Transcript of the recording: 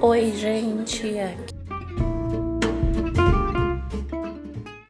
Oi, gente. Aqui